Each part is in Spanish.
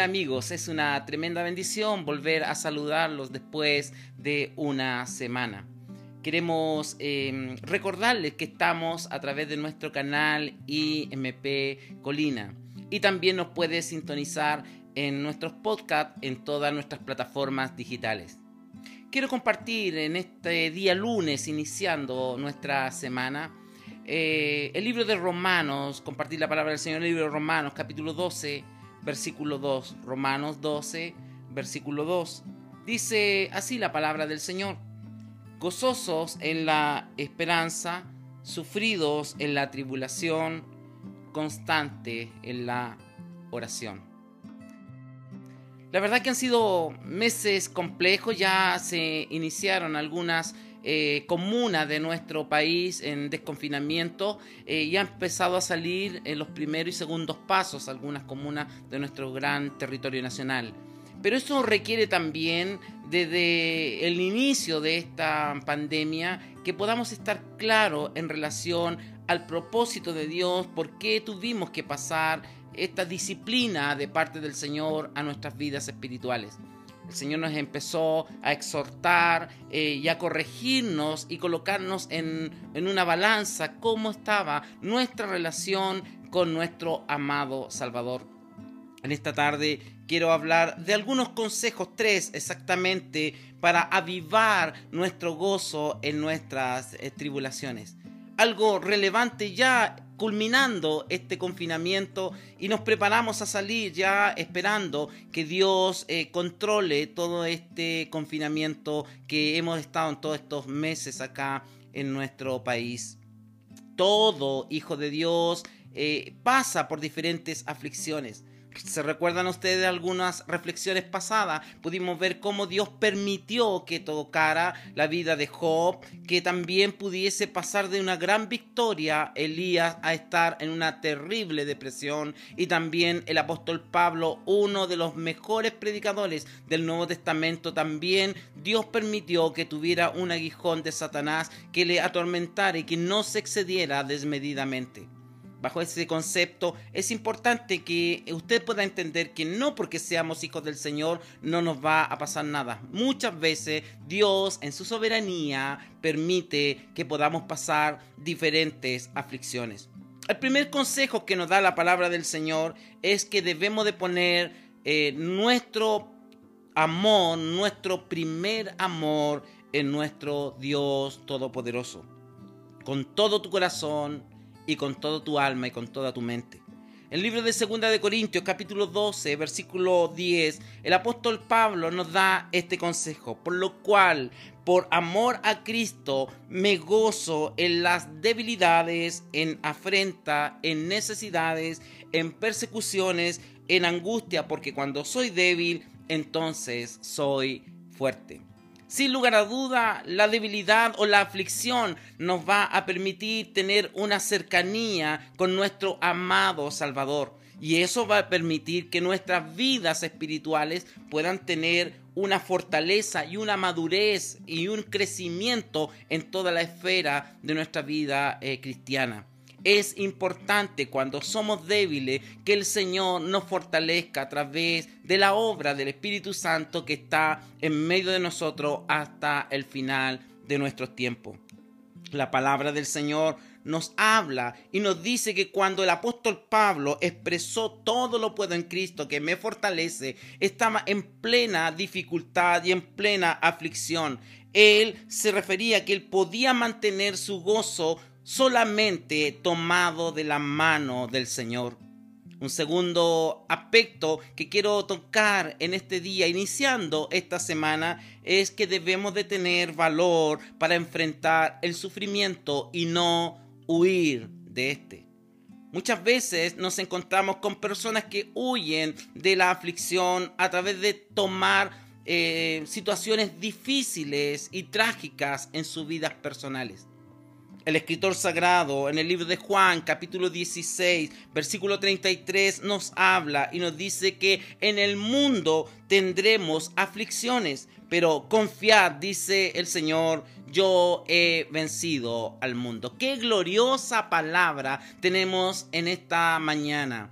Amigos, es una tremenda bendición volver a saludarlos después de una semana. Queremos em, recordarles que estamos a través de nuestro canal IMP Colina y también nos puede sintonizar en nuestros podcasts en todas nuestras plataformas digitales. Quiero compartir en este día lunes, iniciando nuestra semana, eh, el libro de Romanos, compartir la palabra del Señor, el libro de Romanos, capítulo 12 versículo 2. Romanos 12, versículo 2. Dice así la palabra del Señor. Gozosos en la esperanza, sufridos en la tribulación, constante en la oración. La verdad que han sido meses complejos, ya se iniciaron algunas eh, comuna de nuestro país en desconfinamiento eh, y ha empezado a salir en los primeros y segundos pasos algunas comunas de nuestro gran territorio nacional. Pero eso requiere también desde el inicio de esta pandemia que podamos estar claros en relación al propósito de Dios, por qué tuvimos que pasar esta disciplina de parte del Señor a nuestras vidas espirituales. El Señor nos empezó a exhortar eh, y a corregirnos y colocarnos en, en una balanza cómo estaba nuestra relación con nuestro amado Salvador. En esta tarde quiero hablar de algunos consejos, tres exactamente, para avivar nuestro gozo en nuestras eh, tribulaciones. Algo relevante ya culminando este confinamiento y nos preparamos a salir ya esperando que Dios eh, controle todo este confinamiento que hemos estado en todos estos meses acá en nuestro país. Todo hijo de Dios eh, pasa por diferentes aflicciones. ¿Se recuerdan ustedes algunas reflexiones pasadas? Pudimos ver cómo Dios permitió que tocara la vida de Job, que también pudiese pasar de una gran victoria Elías a estar en una terrible depresión y también el apóstol Pablo, uno de los mejores predicadores del Nuevo Testamento, también Dios permitió que tuviera un aguijón de Satanás que le atormentara y que no se excediera desmedidamente bajo ese concepto, es importante que usted pueda entender que no porque seamos hijos del Señor no nos va a pasar nada. Muchas veces Dios en su soberanía permite que podamos pasar diferentes aflicciones. El primer consejo que nos da la palabra del Señor es que debemos de poner eh, nuestro amor, nuestro primer amor en nuestro Dios Todopoderoso. Con todo tu corazón, y con toda tu alma y con toda tu mente. El libro de Segunda de Corintios, capítulo 12, versículo 10, el apóstol Pablo nos da este consejo, por lo cual, por amor a Cristo, me gozo en las debilidades, en afrenta, en necesidades, en persecuciones, en angustia, porque cuando soy débil, entonces soy fuerte. Sin lugar a duda, la debilidad o la aflicción nos va a permitir tener una cercanía con nuestro amado Salvador. Y eso va a permitir que nuestras vidas espirituales puedan tener una fortaleza y una madurez y un crecimiento en toda la esfera de nuestra vida eh, cristiana. Es importante cuando somos débiles que el Señor nos fortalezca a través de la obra del Espíritu Santo que está en medio de nosotros hasta el final de nuestros tiempos. La palabra del Señor nos habla y nos dice que cuando el apóstol Pablo expresó todo lo puedo en Cristo que me fortalece, estaba en plena dificultad y en plena aflicción. Él se refería a que él podía mantener su gozo solamente tomado de la mano del Señor. Un segundo aspecto que quiero tocar en este día, iniciando esta semana, es que debemos de tener valor para enfrentar el sufrimiento y no huir de este. Muchas veces nos encontramos con personas que huyen de la aflicción a través de tomar eh, situaciones difíciles y trágicas en sus vidas personales. El escritor sagrado en el libro de Juan capítulo 16 versículo 33 nos habla y nos dice que en el mundo tendremos aflicciones, pero confiad, dice el Señor, yo he vencido al mundo. Qué gloriosa palabra tenemos en esta mañana.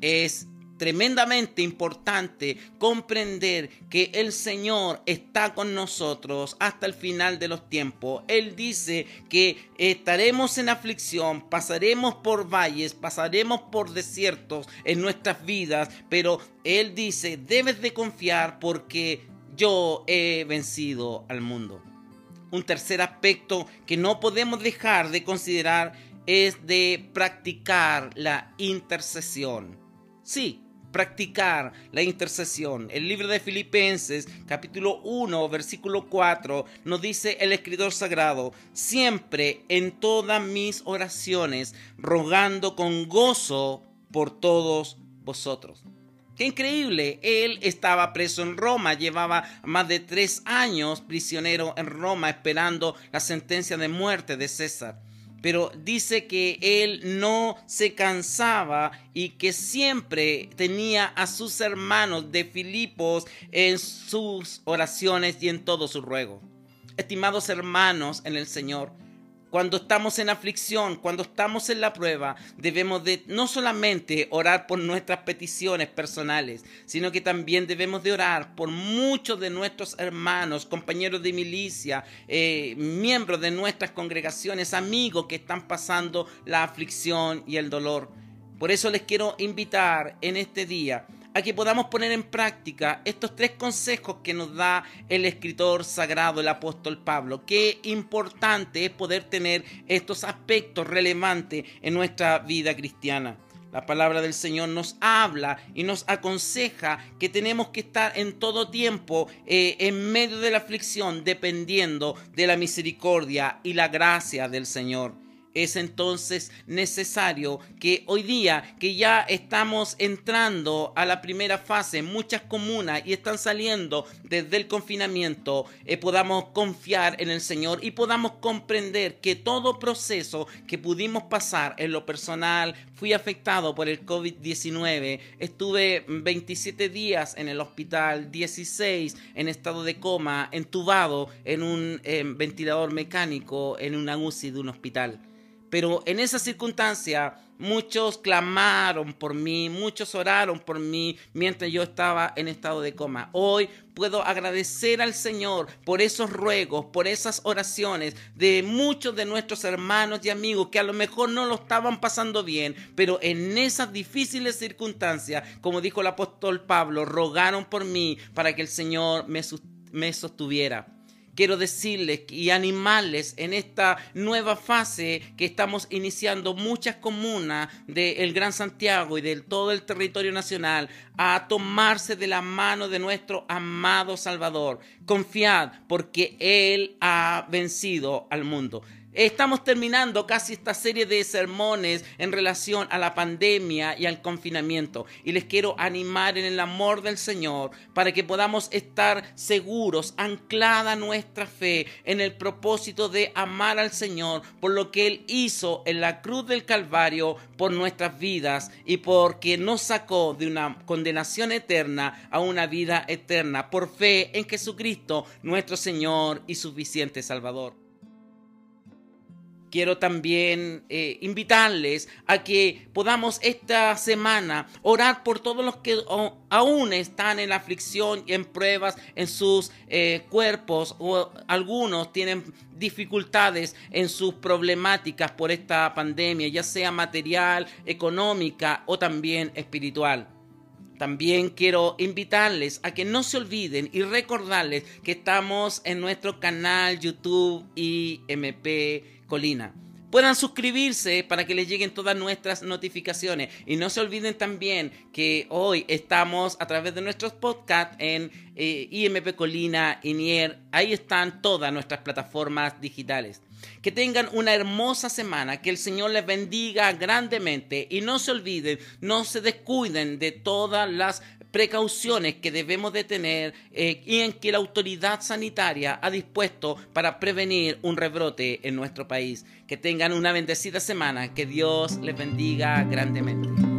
Es tremendamente importante comprender que el Señor está con nosotros hasta el final de los tiempos. Él dice que estaremos en aflicción, pasaremos por valles, pasaremos por desiertos en nuestras vidas, pero Él dice, debes de confiar porque yo he vencido al mundo. Un tercer aspecto que no podemos dejar de considerar es de practicar la intercesión. Sí, practicar la intercesión. El libro de Filipenses, capítulo 1, versículo 4, nos dice el escritor sagrado, siempre en todas mis oraciones, rogando con gozo por todos vosotros. Qué increíble, él estaba preso en Roma, llevaba más de tres años prisionero en Roma esperando la sentencia de muerte de César pero dice que él no se cansaba y que siempre tenía a sus hermanos de Filipos en sus oraciones y en todo su ruego. Estimados hermanos en el Señor, cuando estamos en aflicción, cuando estamos en la prueba, debemos de no solamente orar por nuestras peticiones personales, sino que también debemos de orar por muchos de nuestros hermanos, compañeros de milicia, eh, miembros de nuestras congregaciones, amigos que están pasando la aflicción y el dolor. Por eso les quiero invitar en este día a que podamos poner en práctica estos tres consejos que nos da el escritor sagrado, el apóstol Pablo. Qué importante es poder tener estos aspectos relevantes en nuestra vida cristiana. La palabra del Señor nos habla y nos aconseja que tenemos que estar en todo tiempo eh, en medio de la aflicción, dependiendo de la misericordia y la gracia del Señor. Es entonces necesario que hoy día, que ya estamos entrando a la primera fase, muchas comunas y están saliendo desde el confinamiento, eh, podamos confiar en el Señor y podamos comprender que todo proceso que pudimos pasar en lo personal, fui afectado por el COVID-19, estuve 27 días en el hospital, 16 en estado de coma, entubado en un eh, ventilador mecánico en una UCI de un hospital. Pero en esa circunstancia muchos clamaron por mí, muchos oraron por mí mientras yo estaba en estado de coma. Hoy puedo agradecer al Señor por esos ruegos, por esas oraciones de muchos de nuestros hermanos y amigos que a lo mejor no lo estaban pasando bien, pero en esas difíciles circunstancias, como dijo el apóstol Pablo, rogaron por mí para que el Señor me, me sostuviera quiero decirles y animarles en esta nueva fase que estamos iniciando muchas comunas del Gran Santiago y de todo el territorio nacional a tomarse de la mano de nuestro amado Salvador. Confiad porque Él ha vencido al mundo. Estamos terminando casi esta serie de sermones en relación a la pandemia y al confinamiento. Y les quiero animar en el amor del Señor para que podamos estar seguros, anclada nuestra fe en el propósito de amar al Señor por lo que Él hizo en la cruz del Calvario por nuestras vidas y porque nos sacó de una condenación eterna a una vida eterna por fe en Jesucristo, nuestro Señor y suficiente Salvador quiero también eh, invitarles a que podamos esta semana orar por todos los que aún están en aflicción y en pruebas en sus eh, cuerpos o algunos tienen dificultades en sus problemáticas por esta pandemia, ya sea material, económica o también espiritual. También quiero invitarles a que no se olviden y recordarles que estamos en nuestro canal YouTube IMP Colina. Puedan suscribirse para que les lleguen todas nuestras notificaciones. Y no se olviden también que hoy estamos a través de nuestros podcasts en eh, IMP Colina, Inier. Ahí están todas nuestras plataformas digitales. Que tengan una hermosa semana, que el Señor les bendiga grandemente y no se olviden, no se descuiden de todas las precauciones que debemos de tener eh, y en que la autoridad sanitaria ha dispuesto para prevenir un rebrote en nuestro país. Que tengan una bendecida semana, que Dios les bendiga grandemente.